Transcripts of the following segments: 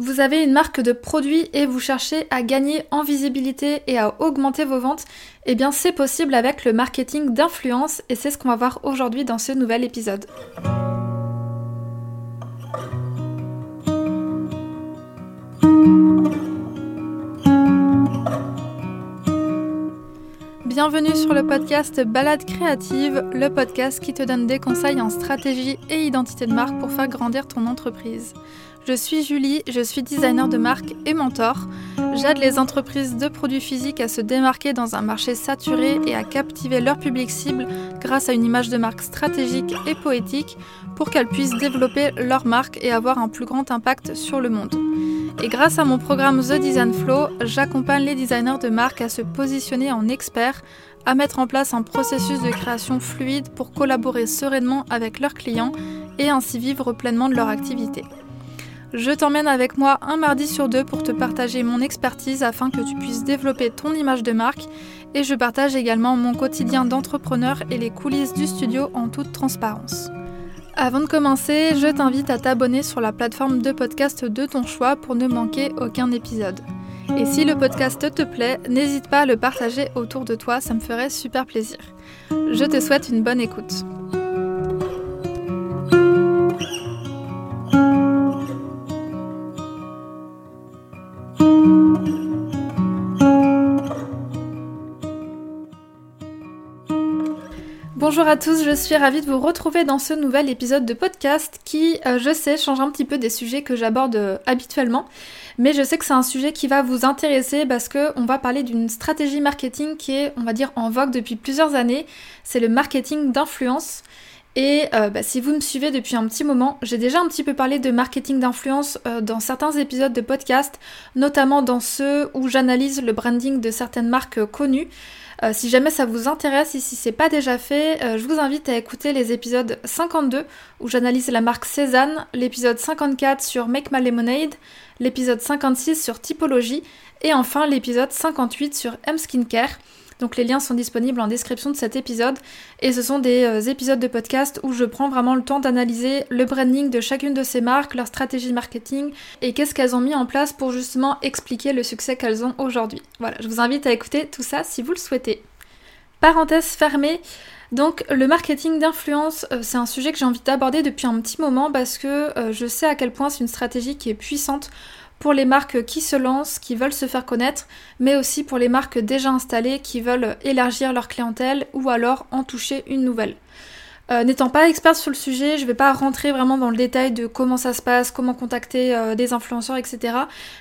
Vous avez une marque de produit et vous cherchez à gagner en visibilité et à augmenter vos ventes Eh bien c'est possible avec le marketing d'influence et c'est ce qu'on va voir aujourd'hui dans ce nouvel épisode. Bienvenue sur le podcast Balade créative, le podcast qui te donne des conseils en stratégie et identité de marque pour faire grandir ton entreprise. Je suis Julie, je suis designer de marque et mentor. J'aide les entreprises de produits physiques à se démarquer dans un marché saturé et à captiver leur public cible grâce à une image de marque stratégique et poétique pour qu'elles puissent développer leur marque et avoir un plus grand impact sur le monde. Et grâce à mon programme The Design Flow, j'accompagne les designers de marque à se positionner en experts, à mettre en place un processus de création fluide pour collaborer sereinement avec leurs clients et ainsi vivre pleinement de leur activité. Je t'emmène avec moi un mardi sur deux pour te partager mon expertise afin que tu puisses développer ton image de marque et je partage également mon quotidien d'entrepreneur et les coulisses du studio en toute transparence. Avant de commencer, je t'invite à t'abonner sur la plateforme de podcast de ton choix pour ne manquer aucun épisode. Et si le podcast te plaît, n'hésite pas à le partager autour de toi, ça me ferait super plaisir. Je te souhaite une bonne écoute. Bonjour à tous, je suis ravie de vous retrouver dans ce nouvel épisode de podcast qui, euh, je sais, change un petit peu des sujets que j'aborde euh, habituellement, mais je sais que c'est un sujet qui va vous intéresser parce que on va parler d'une stratégie marketing qui est, on va dire, en vogue depuis plusieurs années. C'est le marketing d'influence. Et euh, bah, si vous me suivez depuis un petit moment, j'ai déjà un petit peu parlé de marketing d'influence dans certains épisodes de podcast, notamment dans ceux où j'analyse le branding de certaines marques connues. Euh, si jamais ça vous intéresse et si c'est pas déjà fait, euh, je vous invite à écouter les épisodes 52 où j'analyse la marque Cézanne, l'épisode 54 sur Make My Lemonade, l'épisode 56 sur Typologie et enfin l'épisode 58 sur M Skincare. Donc les liens sont disponibles en description de cet épisode et ce sont des euh, épisodes de podcast où je prends vraiment le temps d'analyser le branding de chacune de ces marques, leur stratégie marketing et qu'est-ce qu'elles ont mis en place pour justement expliquer le succès qu'elles ont aujourd'hui. Voilà, je vous invite à écouter tout ça si vous le souhaitez. Parenthèse fermée. Donc le marketing d'influence, euh, c'est un sujet que j'ai envie d'aborder depuis un petit moment parce que euh, je sais à quel point c'est une stratégie qui est puissante pour les marques qui se lancent, qui veulent se faire connaître, mais aussi pour les marques déjà installées qui veulent élargir leur clientèle ou alors en toucher une nouvelle. Euh, n'étant pas experte sur le sujet, je ne vais pas rentrer vraiment dans le détail de comment ça se passe, comment contacter euh, des influenceurs, etc.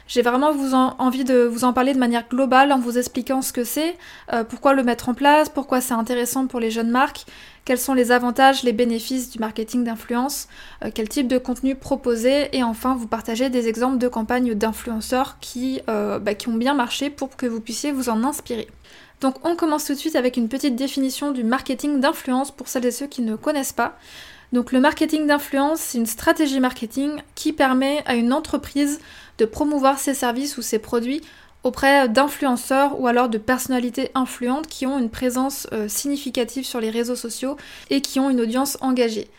J'ai vraiment envie de vous en parler de manière globale en vous expliquant ce que c'est, euh, pourquoi le mettre en place, pourquoi c'est intéressant pour les jeunes marques, quels sont les avantages, les bénéfices du marketing d'influence, quel type de contenu proposer et enfin vous partager des exemples de campagnes d'influenceurs qui, bah, qui ont bien marché pour que vous puissiez vous en inspirer. Donc on commence tout de suite avec une petite définition du marketing d'influence pour celles et ceux qui ne connaissent pas. Donc le marketing d'influence, c'est une stratégie marketing qui permet à une entreprise de promouvoir ses services ou ses produits auprès d'influenceurs ou alors de personnalités influentes qui ont une présence euh, significative sur les réseaux sociaux et qui ont une audience engagée.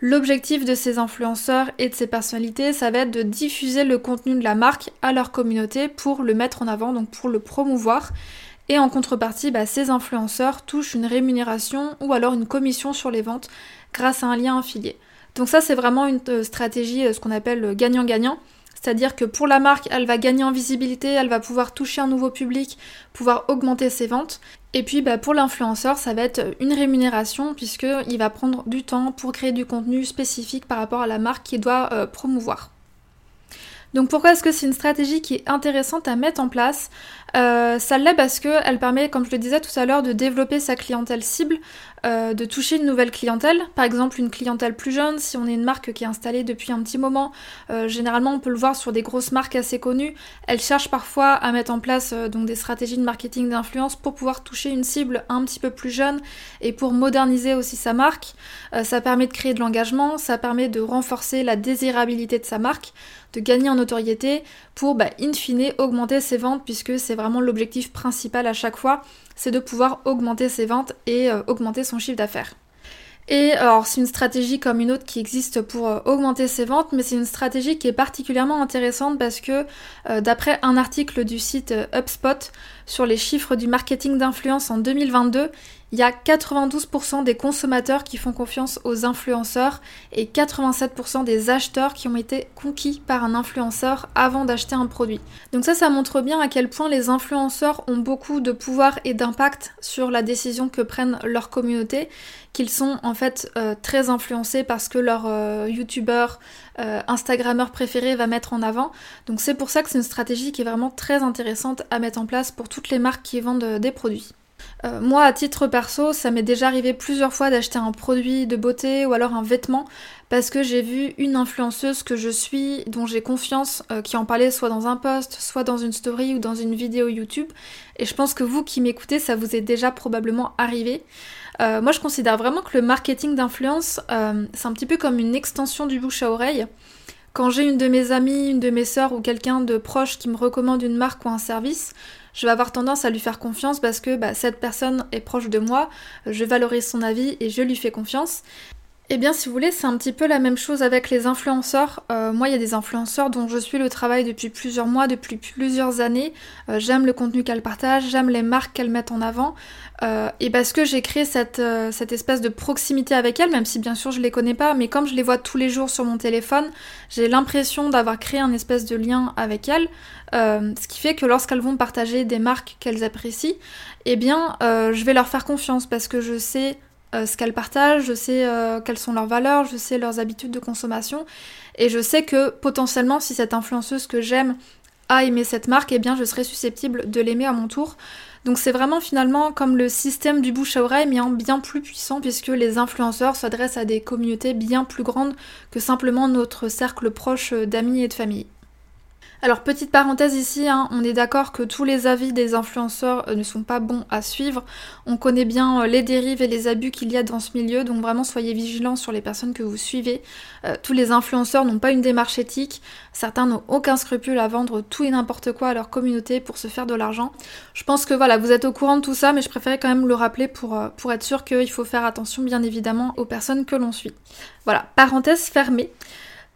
L'objectif de ces influenceurs et de ces personnalités, ça va être de diffuser le contenu de la marque à leur communauté pour le mettre en avant, donc pour le promouvoir. Et en contrepartie, bah, ces influenceurs touchent une rémunération ou alors une commission sur les ventes grâce à un lien affilié. Donc ça, c'est vraiment une euh, stratégie, euh, ce qu'on appelle gagnant-gagnant. C'est-à-dire que pour la marque, elle va gagner en visibilité, elle va pouvoir toucher un nouveau public, pouvoir augmenter ses ventes. Et puis bah, pour l'influenceur, ça va être une rémunération puisqu'il va prendre du temps pour créer du contenu spécifique par rapport à la marque qu'il doit promouvoir. Donc pourquoi est-ce que c'est une stratégie qui est intéressante à mettre en place? Euh, Ça l'est parce qu'elle permet, comme je le disais tout à l'heure, de développer sa clientèle cible, euh, de toucher une nouvelle clientèle, par exemple une clientèle plus jeune, si on est une marque qui est installée depuis un petit moment, euh, généralement on peut le voir sur des grosses marques assez connues, elles cherchent parfois à mettre en place donc des stratégies de marketing d'influence pour pouvoir toucher une cible un petit peu plus jeune et pour moderniser aussi sa marque. ça permet de créer de l'engagement, ça permet de renforcer la désirabilité de sa marque de gagner en notoriété pour, bah, in fine, augmenter ses ventes, puisque c'est vraiment l'objectif principal à chaque fois, c'est de pouvoir augmenter ses ventes et euh, augmenter son chiffre d'affaires. Et alors c'est une stratégie comme une autre qui existe pour euh, augmenter ses ventes, mais c'est une stratégie qui est particulièrement intéressante parce que euh, d'après un article du site euh, HubSpot sur les chiffres du marketing d'influence en 2022, il y a 92% des consommateurs qui font confiance aux influenceurs et 87% des acheteurs qui ont été conquis par un influenceur avant d'acheter un produit. Donc ça, ça montre bien à quel point les influenceurs ont beaucoup de pouvoir et d'impact sur la décision que prennent leur communauté, qu'ils sont en fait euh, très influencés parce que leur euh, youtubeur, euh, instagrammeur préféré va mettre en avant. Donc c'est pour ça que c'est une stratégie qui est vraiment très intéressante à mettre en place pour toutes les marques qui vendent des produits. Euh, moi, à titre perso, ça m'est déjà arrivé plusieurs fois d'acheter un produit de beauté ou alors un vêtement parce que j'ai vu une influenceuse que je suis, dont j'ai confiance, euh, qui en parlait soit dans un post, soit dans une story ou dans une vidéo YouTube. Et je pense que vous qui m'écoutez, ça vous est déjà probablement arrivé. Euh, moi, je considère vraiment que le marketing d'influence, c'est un petit peu comme une extension du bouche à oreille. Quand j'ai une de mes amies, une de mes sœurs ou quelqu'un de proche qui me recommande une marque ou un service, je vais avoir tendance à lui faire confiance parce que bah, cette personne est proche de moi, je valorise son avis et je lui fais confiance. Eh bien, si vous voulez, c'est un petit peu la même chose avec les influenceurs. Euh, moi, il y a des influenceurs dont je suis le travail depuis plusieurs mois, depuis plusieurs années. Euh, j'aime le contenu qu'elles partagent, j'aime les marques qu'elles mettent en avant. Euh, et parce que j'ai créé cette, cette, espèce de proximité avec elles, même si bien sûr je les connais pas, mais comme je les vois tous les jours sur mon téléphone, j'ai l'impression d'avoir créé un espèce de lien avec elles. ce qui fait que lorsqu'elles vont partager des marques qu'elles apprécient, eh bien, je vais leur faire confiance parce que je sais euh, ce qu'elles partagent, je sais euh, quelles sont leurs valeurs, je sais leurs habitudes de consommation, et je sais que potentiellement si cette influenceuse que j'aime a aimé cette marque, eh bien je serai susceptible de l'aimer à mon tour. Donc c'est vraiment finalement comme le système du bouche à oreille, mais en bien plus puissant, puisque les influenceurs s'adressent à des communautés bien plus grandes que simplement notre cercle proche d'amis et de famille. Alors petite parenthèse ici, hein, on est d'accord que tous les avis des influenceurs euh, ne sont pas bons à suivre. On connaît bien euh, les dérives et les abus qu'il y a dans ce milieu, donc vraiment soyez vigilants sur les personnes que vous suivez. Euh, tous les influenceurs n'ont pas une démarche éthique, certains n'ont aucun scrupule à vendre tout et n'importe quoi à leur communauté pour se faire de l'argent. Je pense que voilà, vous êtes au courant de tout ça, mais je préférais quand même le rappeler pour, pour être sûr qu'il faut faire attention bien évidemment aux personnes que l'on suit. Voilà, parenthèse fermée.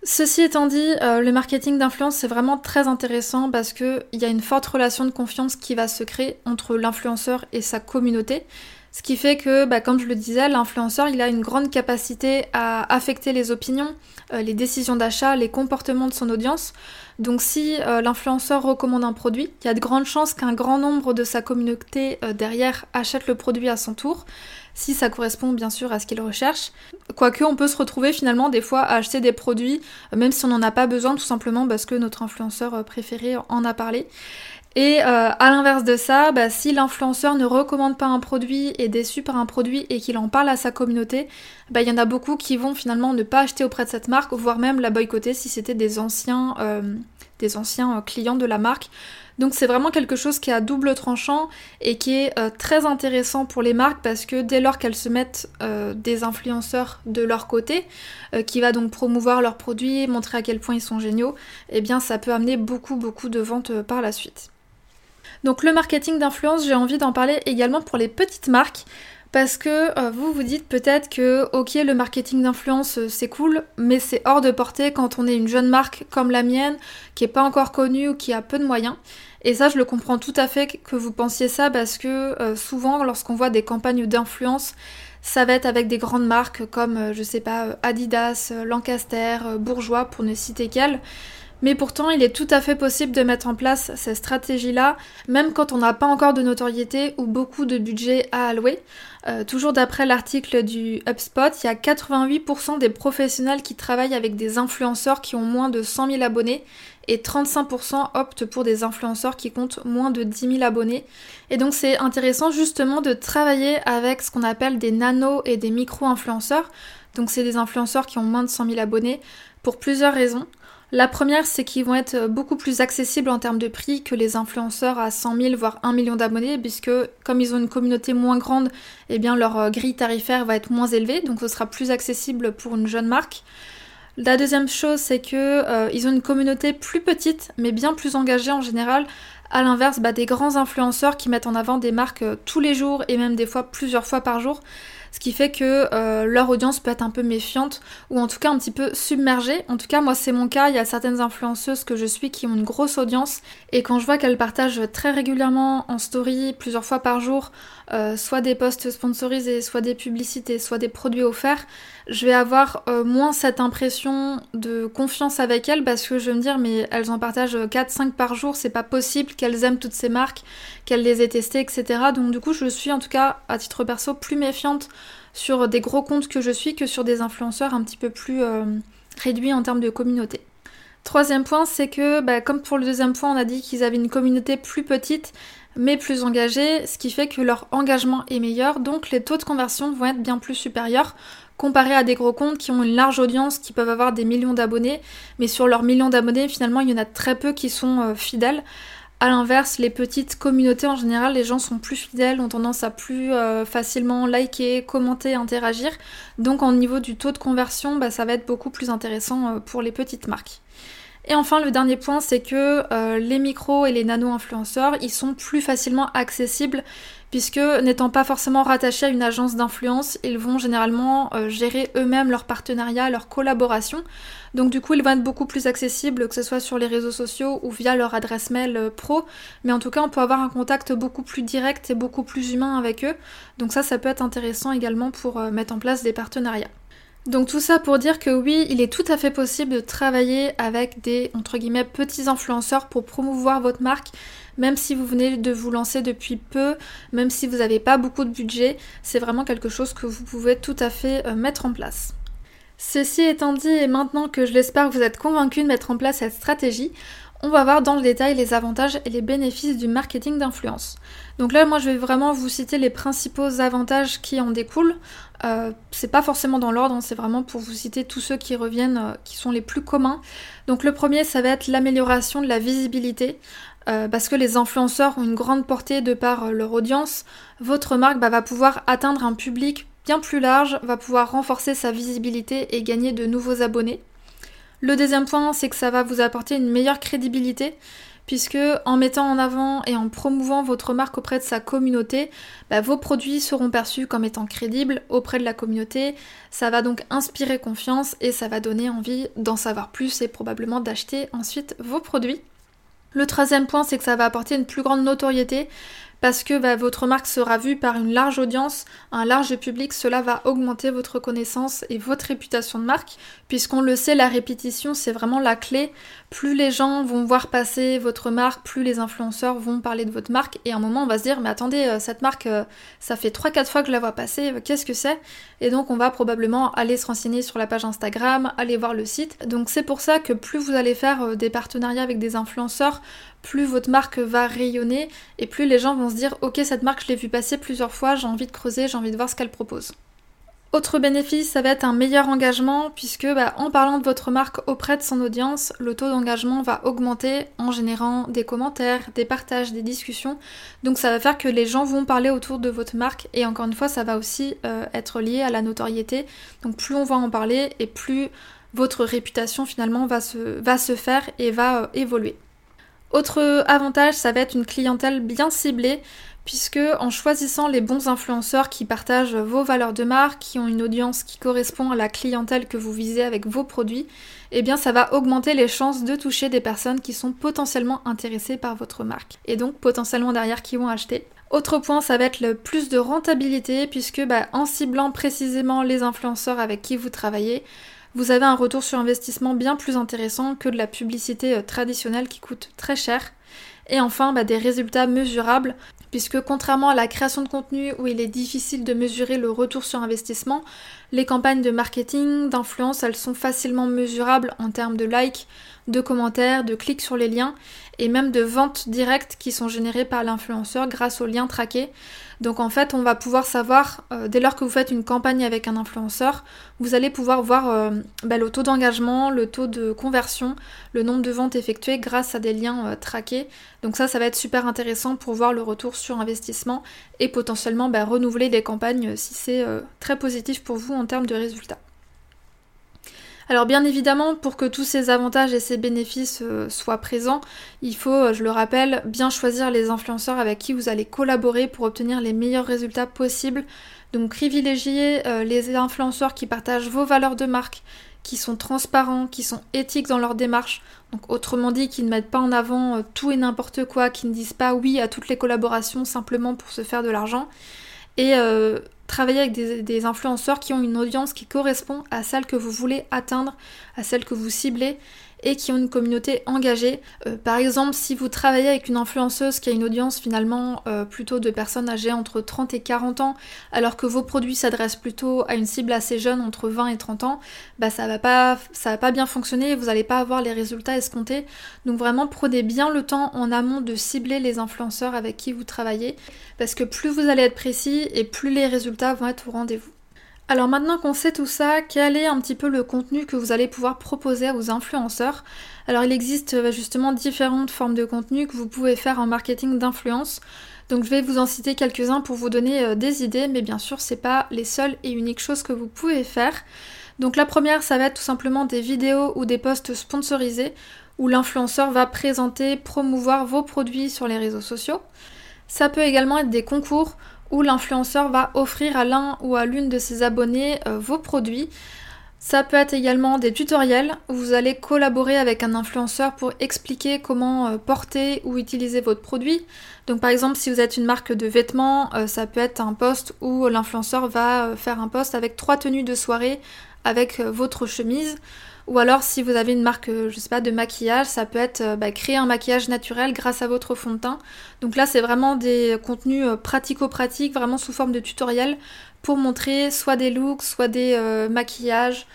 Ceci étant dit, euh, le marketing d'influence c'est vraiment très intéressant parce qu'il y a une forte relation de confiance qui va se créer entre l'influenceur et sa communauté. Ce qui fait que, bah, comme je le disais, l'influenceur il a une grande capacité à affecter les opinions, euh, les décisions d'achat, les comportements de son audience. Donc si euh, l'influenceur recommande un produit, il y a de grandes chances qu'un grand nombre de sa communauté derrière achète le produit à son tour si ça correspond bien sûr à ce qu'ils recherchent. Quoique on peut se retrouver finalement des fois à acheter des produits, euh, même si on n'en a pas besoin, tout simplement parce que notre influenceur euh, préféré en a parlé. Et euh, à l'inverse de ça, bah, si l'influenceur ne recommande pas un produit, est déçu par un produit et qu'il en parle à sa communauté, bah, il y en a beaucoup qui vont finalement ne pas acheter auprès de cette marque, voire même la boycotter si c'était des anciens clients de la marque. Donc c'est vraiment quelque chose qui est à double tranchant et qui est euh, très intéressant pour les marques parce que dès lors qu'elles se mettent euh, des influenceurs de leur côté, euh, qui va donc promouvoir leurs produits, montrer à quel point ils sont géniaux, eh bien ça peut amener beaucoup beaucoup de ventes par la suite. Donc le marketing d'influence, j'ai envie d'en parler également pour les petites marques parce que vous vous dites peut-être que ok le marketing d'influence c'est cool mais c'est hors de portée quand on est une jeune marque comme la mienne qui est pas encore connue ou qui a peu de moyens et ça, je le comprends tout à fait que vous pensiez ça parce que euh, souvent, lorsqu'on voit des campagnes d'influence, ça va être avec des grandes marques comme, euh, je sais pas, euh, Adidas, Lancaster, Bourgeois, pour ne citer qu'elles. Mais pourtant, il est tout à fait possible de mettre en place cette stratégie-là, même quand on n'a pas encore de notoriété ou beaucoup de budget à allouer. toujours d'après l'article du HubSpot, il y a 88% des professionnels qui travaillent avec des influenceurs qui ont moins de 100 000 abonnés et 35% optent pour des influenceurs qui comptent moins de 10 000 abonnés. Et donc c'est intéressant justement de travailler avec ce qu'on appelle des nano et des micro-influenceurs. Donc c'est des influenceurs qui ont moins de 100 000 abonnés pour plusieurs raisons. La première, c'est qu'ils vont être beaucoup plus accessibles en termes de prix que les influenceurs à 100 000 voire 1 million d'abonnés, puisque comme ils ont une communauté moins grande, eh bien leur grille tarifaire va être moins élevée, donc ce sera plus accessible pour une jeune marque. La deuxième chose, c'est que euh, ils ont une communauté plus petite, mais bien plus engagée en général. À l'inverse, bah, des grands influenceurs qui mettent en avant des marques euh, tous les jours et même des fois plusieurs fois par jour. ce qui fait que euh, leur audience peut être un peu méfiante ou en tout cas un petit peu submergée. En tout cas, moi c'est mon cas, il y a certaines influenceuses que je suis qui ont une grosse audience et quand je vois qu'elles partagent très régulièrement en story, plusieurs fois par jour, soit des posts sponsorisés, soit des publicités, soit des produits offerts, je vais avoir euh, moins cette impression de confiance avec elles parce que je vais me dire mais elles en partagent 4-5 par jour, c'est pas possible qu'elles aiment toutes ces marques, qu'elles les aient testées, etc. Donc du coup je suis en tout cas à titre perso plus méfiante sur des gros comptes que je suis que sur des influenceurs un petit peu plus euh, réduits en termes de communauté. Troisième point, c'est que, bah, comme pour le deuxième point, on a dit qu'ils avaient une communauté plus petite, mais plus engagée, ce qui fait que leur engagement est meilleur, donc les taux de conversion vont être bien plus supérieurs comparé à des gros comptes qui ont une large audience, qui peuvent avoir des millions d'abonnés, mais sur leurs millions d'abonnés, finalement, il y en a très peu qui sont euh, fidèles. A l'inverse, les petites communautés en général, les gens sont plus fidèles, ont tendance à plus euh, facilement liker, commenter, interagir. Donc en niveau du taux de conversion, bah, ça va être beaucoup plus intéressant euh, pour les petites marques. Et enfin, le dernier point, c'est que les micros et les nano-influenceurs, ils sont plus facilement accessibles puisque n'étant pas forcément rattachés à une agence d'influence, ils vont généralement euh, gérer eux-mêmes leurs partenariats, leurs collaborations. Donc du coup, ils vont être beaucoup plus accessibles, que ce soit sur les réseaux sociaux ou via leur adresse mail euh, pro. Mais en tout cas, on peut avoir un contact beaucoup plus direct et beaucoup plus humain avec eux. Donc ça, ça peut être intéressant également pour mettre en place des partenariats. Donc tout ça pour dire que oui, il est tout à fait possible de travailler avec des entre guillemets petits influenceurs pour promouvoir votre marque, même si vous venez de vous lancer depuis peu, même si vous n'avez pas beaucoup de budget, c'est vraiment quelque chose que vous pouvez tout à fait euh, mettre en place. Ceci étant dit, et maintenant que je l'espère vous êtes convaincu de mettre en place cette stratégie, on va voir dans le détail les avantages et les bénéfices du marketing d'influence. Donc là, moi, je vais vraiment vous citer les principaux avantages qui en découlent. Euh, c'est pas forcément dans l'ordre, hein, c'est vraiment pour vous citer tous ceux qui reviennent, euh, qui sont les plus communs. Donc le premier, ça va être l'amélioration de la visibilité. Euh, parce que les influenceurs ont une grande portée de par leur audience, votre marque bah, va pouvoir atteindre un public bien plus large, va pouvoir renforcer sa visibilité et gagner de nouveaux abonnés. Le deuxième point, c'est que ça va vous apporter une meilleure crédibilité, puisque en mettant en avant et en promouvant votre marque auprès de sa communauté, bah, vos produits seront perçus comme étant crédibles auprès de la communauté. Ça va donc inspirer confiance et ça va donner envie d'en savoir plus et probablement d'acheter ensuite vos produits. Le troisième point, c'est que ça va apporter une plus grande notoriété, parce que bah, votre marque sera vue par une large audience, un large public, cela va augmenter votre connaissance et votre réputation de marque, puisqu'on le sait, la répétition c'est vraiment la clé. Plus les gens vont voir passer votre marque, plus les influenceurs vont parler de votre marque, et à un moment on va se dire mais attendez, euh, cette marque, euh, ça fait 3-4 fois que je la vois passer, euh, qu'est-ce que c'est? Et donc on va probablement aller se renseigner sur la page Instagram, aller voir le site. Donc c'est pour ça que plus vous allez faire des partenariats avec des influenceurs, plus votre marque va rayonner et plus les gens vont se dire ok cette marque je l'ai vue passer plusieurs fois, j'ai envie de creuser, j'ai envie de voir ce qu'elle propose. Autre bénéfice, ça va être un meilleur engagement puisque bah, en parlant de votre marque auprès de son audience, le taux d'engagement va augmenter en générant des commentaires, des partages, des discussions. Donc ça va faire que les gens vont parler autour de votre marque et encore une fois ça va aussi euh, être lié à la notoriété. Donc plus on va en parler et plus votre réputation finalement va se, faire et va euh, évoluer. Autre avantage, ça va être une clientèle bien ciblée, puisque en choisissant les bons influenceurs qui partagent vos valeurs de marque, qui ont une audience qui correspond à la clientèle que vous visez avec vos produits, eh bien ça va augmenter les chances de toucher des personnes qui sont potentiellement intéressées par votre marque, et donc potentiellement derrière qui vont acheter. Autre point, ça va être le plus de rentabilité, puisque bah, en ciblant précisément les influenceurs avec qui vous travaillez, vous avez un retour sur investissement bien plus intéressant que de la publicité euh, traditionnelle qui coûte très cher. Et enfin, bah, des résultats mesurables, puisque contrairement à la création de contenu où il est difficile de mesurer le retour sur investissement, les campagnes de marketing, d'influence, elles sont facilement mesurables en termes de likes, de commentaires, de clics sur les liens et même de ventes directes qui sont générées par l'influenceur grâce aux liens traqués. Donc en fait, on va pouvoir savoir, euh, dès lors que vous faites une campagne avec un influenceur, vous allez pouvoir voir euh, bah, le taux d'engagement, le taux de conversion, le nombre de ventes effectuées grâce à des liens euh, traqués. Donc ça, ça va être super intéressant pour voir le retour sur investissement et potentiellement bah, renouveler des campagnes si c'est très positif pour vous en termes de résultats. Alors bien évidemment, pour que tous ces avantages et ces bénéfices euh, soient présents, il faut, euh, je le rappelle, bien choisir les influenceurs avec qui vous allez collaborer pour obtenir les meilleurs résultats possibles, Donc privilégiez euh, les influenceurs qui partagent vos valeurs de marque, qui sont transparents, qui sont éthiques dans leur démarche. Donc autrement dit, qui ne mettent pas en avant tout et n'importe quoi, qui ne disent pas oui à toutes les collaborations simplement pour se faire de l'argent. Travailler avec des, influenceurs qui ont une audience qui correspond à celle que vous voulez atteindre, à celle que vous ciblez et qui ont une communauté engagée. Euh, par exemple, si vous travaillez avec une influenceuse qui a une audience finalement euh, plutôt de personnes âgées entre 30 et 40 ans, alors que vos produits s'adressent plutôt à une cible assez jeune entre 20 et 30 ans, bah ça va pas ça va pas bien fonctionner et vous n'allez pas avoir les résultats escomptés. Donc vraiment prenez bien le temps en amont de cibler les influenceurs avec qui vous travaillez parce que plus vous allez être précis et plus les résultats vont être au rendez-vous. Alors maintenant qu'on sait tout ça, quel est un petit peu le contenu que vous allez pouvoir proposer à vos influenceurs? Alors il existe euh, justement différentes formes de contenu que vous pouvez faire en marketing d'influence. Donc je vais vous en citer quelques-uns pour vous donner euh, des idées, mais bien sûr c'est pas les seules et uniques choses que vous pouvez faire. Donc la première ça va être tout simplement des vidéos ou des posts sponsorisés où l'influenceur va présenter, promouvoir vos produits sur les réseaux sociaux. Ça peut également être des concours où l'influenceur va offrir à l'un ou à l'une de ses abonnés euh, vos produits. Ça peut être également des tutoriels où vous allez collaborer avec un influenceur pour expliquer comment euh, porter ou utiliser votre produit. Donc par exemple si vous êtes une marque de vêtements, euh, ça peut être un post où l'influenceur va faire un post avec trois tenues de soirée avec votre chemise. Ou alors si vous avez une marque, euh, je sais pas, de maquillage, ça peut être euh, bah, créer un maquillage naturel grâce à votre fond de teint. Donc là c'est vraiment des contenus euh, pratico-pratiques, vraiment sous forme de tutoriel pour montrer soit des looks, soit des maquillages,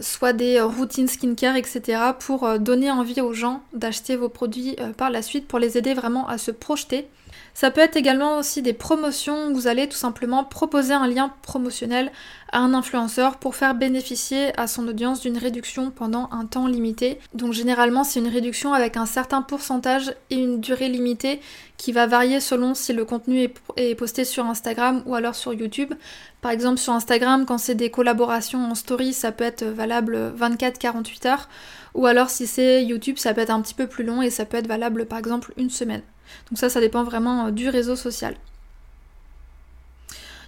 soit des routines skincare, etc. pour donner envie aux gens d'acheter vos produits par la suite, pour les aider vraiment à se projeter. Ça peut être également aussi des promotions où vous allez tout simplement proposer un lien promotionnel à un influenceur pour faire bénéficier à son audience d'une réduction pendant un temps limité. Donc généralement c'est une réduction avec un certain pourcentage et une durée limitée qui va varier selon si le contenu est posté sur Instagram ou alors sur YouTube. Par exemple sur Instagram quand c'est des collaborations en story ça peut être valable 24-48 heures ou alors si c'est YouTube ça peut être un petit peu plus long et ça peut être valable par exemple une semaine. Donc ça, ça dépend vraiment euh, du réseau social.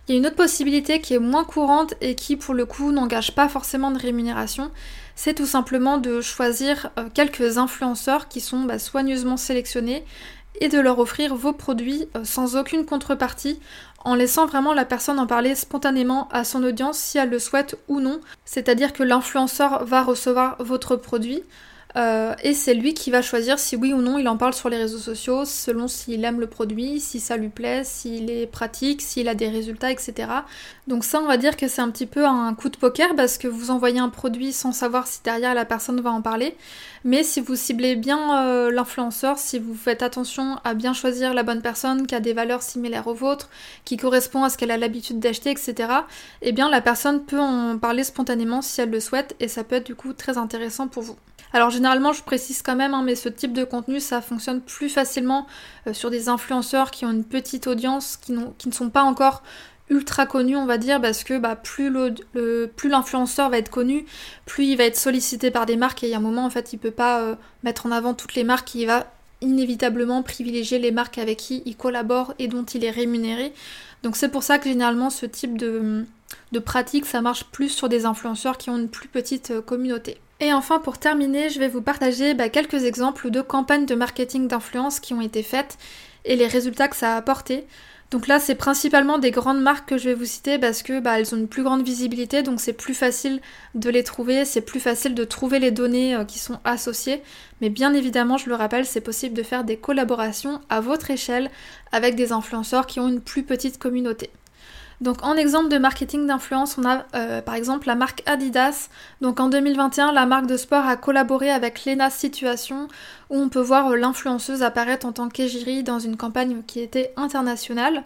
Il y a une autre possibilité qui est moins courante et qui pour le coup n'engage pas forcément de rémunération, c'est tout simplement de choisir euh, quelques influenceurs qui sont bah, soigneusement sélectionnés et de leur offrir vos produits euh, sans aucune contrepartie en laissant vraiment la personne en parler spontanément à son audience si elle le souhaite ou non. C'est-à-dire que l'influenceur va recevoir votre produit, euh, et c'est lui qui va choisir si oui ou non il en parle sur les réseaux sociaux, selon s'il aime le produit, si ça lui plaît, s'il est pratique, s'il a des résultats, etc. Donc ça, on va dire que c'est un petit peu un coup de poker parce que vous envoyez un produit sans savoir si derrière la personne va en parler. Mais si vous ciblez bien euh, l'influenceur, si vous faites attention à bien choisir la bonne personne qui a des valeurs similaires aux vôtres, qui correspond à ce qu'elle a l'habitude d'acheter, etc., eh bien la personne peut en parler spontanément si elle le souhaite et ça peut être du coup très intéressant pour vous. Alors généralement, je précise quand même, hein, mais ce type de contenu, ça fonctionne plus facilement euh, sur des influenceurs qui ont une petite audience, qui, qui, ne sont pas encore ultra connus, on va dire, parce que bah, plus l'influenceur va être connu, plus il va être sollicité par des marques, et il y a un moment, en fait, il peut pas euh, mettre en avant toutes les marques, il va inévitablement privilégier les marques avec qui il collabore et dont il est rémunéré. Donc c'est pour ça que généralement ce type de, pratique, ça marche plus sur des influenceurs qui ont une plus petite euh, communauté. Et enfin, pour terminer, je vais vous partager bah, quelques exemples de campagnes de marketing d'influence qui ont été faites et les résultats que ça a apporté. Donc là, c'est principalement des grandes marques que je vais vous citer parce que bah, elles ont une plus grande visibilité, donc c'est plus facile de les trouver, c'est plus facile de trouver les données euh, qui sont associées. Mais bien évidemment, je le rappelle, c'est possible de faire des collaborations à votre échelle avec des influenceurs qui ont une plus petite communauté. Donc en exemple de marketing d'influence, on a euh, par exemple la marque Adidas. Donc en 2021, la marque de sport a collaboré avec Lena Situation où on peut voir euh, l'influenceuse apparaître en tant qu'égérie dans une campagne qui était internationale.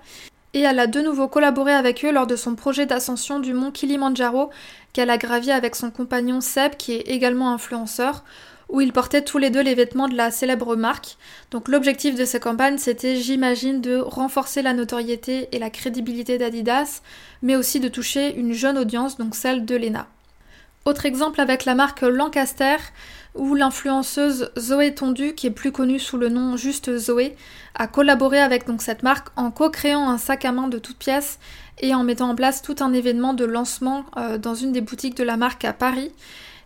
Et elle a de nouveau collaboré avec eux lors de son projet d'ascension du mont Kilimanjaro qu'elle a gravi avec son compagnon Seb qui est également influenceur où ils portaient tous les deux les vêtements de la célèbre marque. Donc l'objectif de ces campagnes, c'était, j'imagine, de renforcer la notoriété et la crédibilité d'Adidas, mais aussi de toucher une jeune audience, donc celle de Lena. Autre exemple avec la marque Lancaster, où l'influenceuse Zoé Tondu, qui est plus connue sous le nom juste Zoé, a collaboré avec donc cette marque en co-créant un sac à main de toutes pièces et en mettant en place tout un événement de lancement euh, dans une des boutiques de la marque à Paris.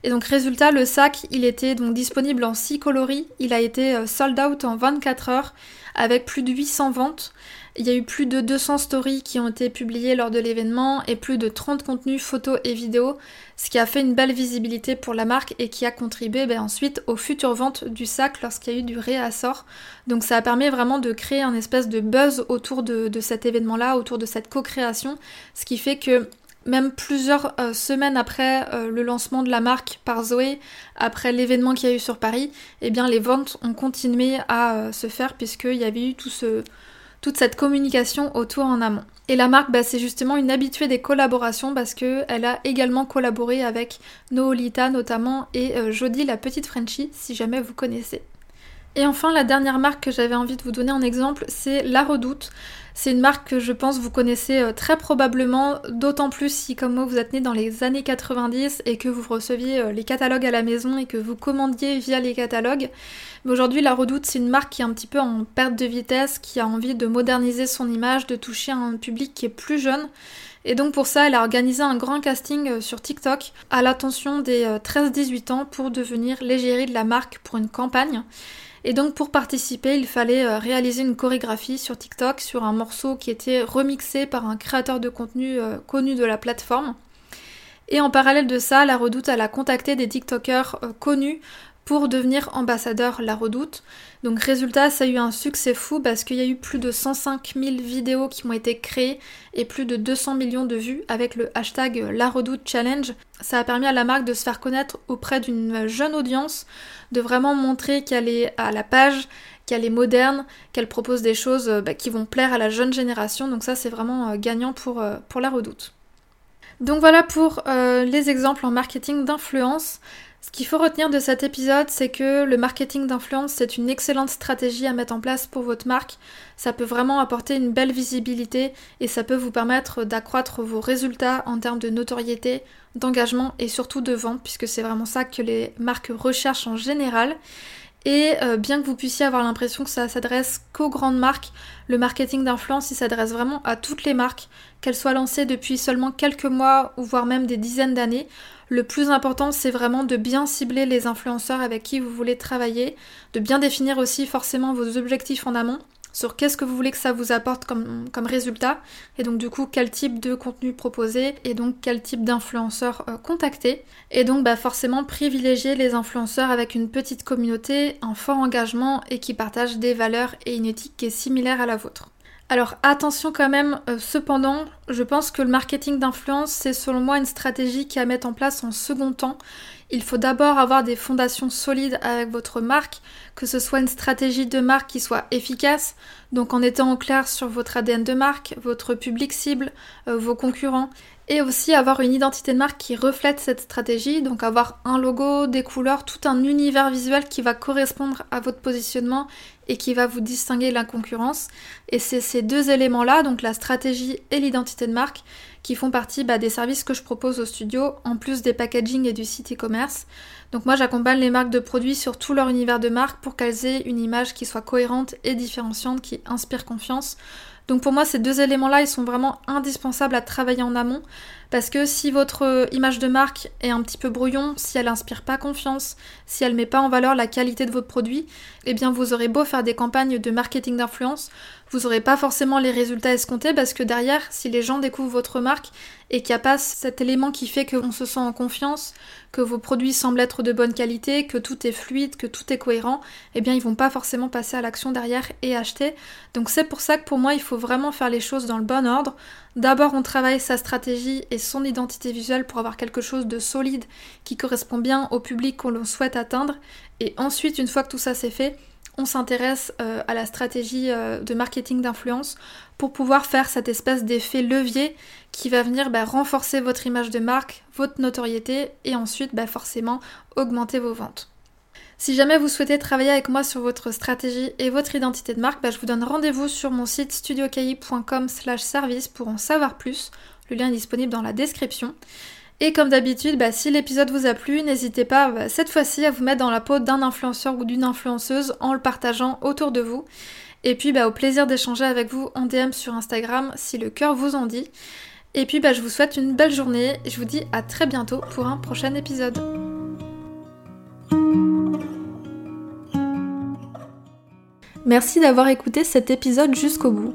Et donc résultat, le sac, il était donc disponible en 6 coloris, il a été euh, sold out en 24 heures avec plus de 800 ventes. Il y a eu plus de 200 stories qui ont été publiées lors de l'événement et plus de 30 contenus photos et vidéos, ce qui a fait une belle visibilité pour la marque et qui a contribué ben, ensuite aux futures ventes du sac lorsqu'il y a eu du réassort. Donc ça a permis vraiment de créer un espèce de buzz autour de, cet événement-là, autour de cette co-création, ce qui fait que même plusieurs euh, semaines après euh, le lancement de la marque par Zoé, après l'événement qu'il y a eu sur Paris, eh bien les ventes ont continué à euh, se faire puisqu'il y avait eu toute cette communication autour en amont. Et la marque, bah, c'est justement une habituée des collaborations parce qu'elle a également collaboré avec Noolita notamment et Jodie la petite Frenchie, si jamais vous connaissez. Et enfin, la dernière marque que j'avais envie de vous donner en exemple, c'est La Redoute. C'est une marque que je pense vous connaissez euh, très probablement, d'autant plus si comme moi vous êtes né dans les années 90 et que vous receviez euh, les catalogues à la maison et que vous commandiez via les catalogues. Mais aujourd'hui la Redoute c'est une marque qui est un petit peu en perte de vitesse, qui a envie de moderniser son image, de toucher un public qui est plus jeune. Et donc pour ça, elle a organisé un grand casting euh, sur TikTok à l'attention des 13-18 ans pour devenir l'égérie de la marque pour une campagne. Et donc pour participer, il fallait euh, réaliser une chorégraphie sur TikTok sur un morceau qui était remixé par un créateur de contenu euh, connu de la plateforme. Et en parallèle de ça, la Redoute, elle a contacté des TikTokers euh, connus pour devenir ambassadeur La Redoute. Donc résultat, ça a eu un succès fou parce qu'il y a eu plus de 105 000 vidéos qui ont été créées et plus de 200 millions de vues avec le hashtag La Redoute Challenge. Ça a permis à la marque de se faire connaître auprès d'une jeune audience, de vraiment montrer qu'elle est à la page, qu'elle est moderne, qu'elle propose des choses bah, qui vont plaire à la jeune génération. Donc ça, c'est vraiment euh, gagnant pour, euh, pour La Redoute. Donc voilà pour euh, les exemples en marketing d'influence. Ce qu'il faut retenir de cet épisode, c'est que le marketing d'influence, c'est une excellente stratégie à mettre en place pour votre marque. Ça peut vraiment apporter une belle visibilité et ça peut vous permettre d'accroître vos résultats en termes de notoriété, d'engagement et surtout de vente, puisque c'est vraiment ça que les marques recherchent en général. Et euh, bien que vous puissiez avoir l'impression que ça s'adresse qu'aux grandes marques, le marketing d'influence, il s'adresse vraiment à toutes les marques, qu'elles soient lancées depuis seulement quelques mois ou voire même des dizaines d'années. Le plus important, c'est vraiment de bien cibler les influenceurs avec qui vous voulez travailler, de bien définir aussi forcément vos objectifs en amont sur qu'est-ce que vous voulez que ça vous apporte comme, comme, résultat, et donc du coup quel type de contenu proposer, et donc quel type d'influenceurs euh, contacter. Et donc bah, forcément privilégier les influenceurs avec une petite communauté, un fort engagement et qui partagent des valeurs et une éthique qui est similaire à la vôtre. Alors attention quand même, euh, cependant, je pense que le marketing d'influence, c'est selon moi une stratégie qui à mettre en place en second temps. Il faut d'abord avoir des fondations solides avec votre marque, que ce soit une stratégie de marque qui soit efficace, donc en étant clair sur votre ADN de marque, votre public cible, euh, vos concurrents, et aussi avoir une identité de marque qui reflète cette stratégie, donc avoir un logo, des couleurs, tout un univers visuel qui va correspondre à votre positionnement et qui va vous distinguer de la concurrence. Et c'est ces deux éléments-là, donc la stratégie et l'identité de marque, qui font partie bah, des services que je propose au studio, en plus des packaging et du site e-commerce. Donc moi j'accompagne les marques de produits sur tout leur univers de marque pour qu'elles aient une image qui soit cohérente et différenciante, qui inspire confiance. Donc pour moi, ces deux éléments-là, ils sont vraiment indispensables à travailler en amont. Parce que si votre image de marque est un petit peu brouillon, si elle inspire pas confiance, si elle met pas en valeur la qualité de votre produit, eh bien vous aurez beau faire des campagnes de marketing d'influence, vous n'aurez pas forcément les résultats escomptés parce que derrière, si les gens découvrent votre marque et qu'il n'y a pas cet élément qui fait qu'on se sent en confiance, que vos produits semblent être de bonne qualité, que tout est fluide, que tout est cohérent, eh bien ils vont pas forcément passer à l'action derrière et acheter. Donc c'est pour ça que pour moi il faut vraiment faire les choses dans le bon ordre. D'abord on travaille sa stratégie et son identité visuelle pour avoir quelque chose de solide qui correspond bien au public qu'on souhaite atteindre. Et ensuite une fois que tout ça c'est fait, on s'intéresse euh, à la stratégie euh, de marketing d'influence pour pouvoir faire cette espèce d'effet levier qui va venir bah, renforcer votre image de marque, votre notoriété et ensuite bah, forcément augmenter vos ventes. Si jamais vous souhaitez travailler avec moi sur votre stratégie et votre identité de marque, bah, je vous donne rendez-vous sur mon site studiocahi.com service pour en savoir plus. Le lien est disponible dans la description. Et comme d'habitude, bah, si l'épisode vous a plu, n'hésitez pas bah, cette fois-ci à vous mettre dans la peau d'un influenceur ou d'une influenceuse en le partageant autour de vous. Et puis bah, au plaisir d'échanger avec vous en DM sur Instagram si le cœur vous en dit. Et puis je vous souhaite une belle journée et je vous dis à très bientôt pour un prochain épisode. Merci d'avoir écouté cet épisode jusqu'au bout.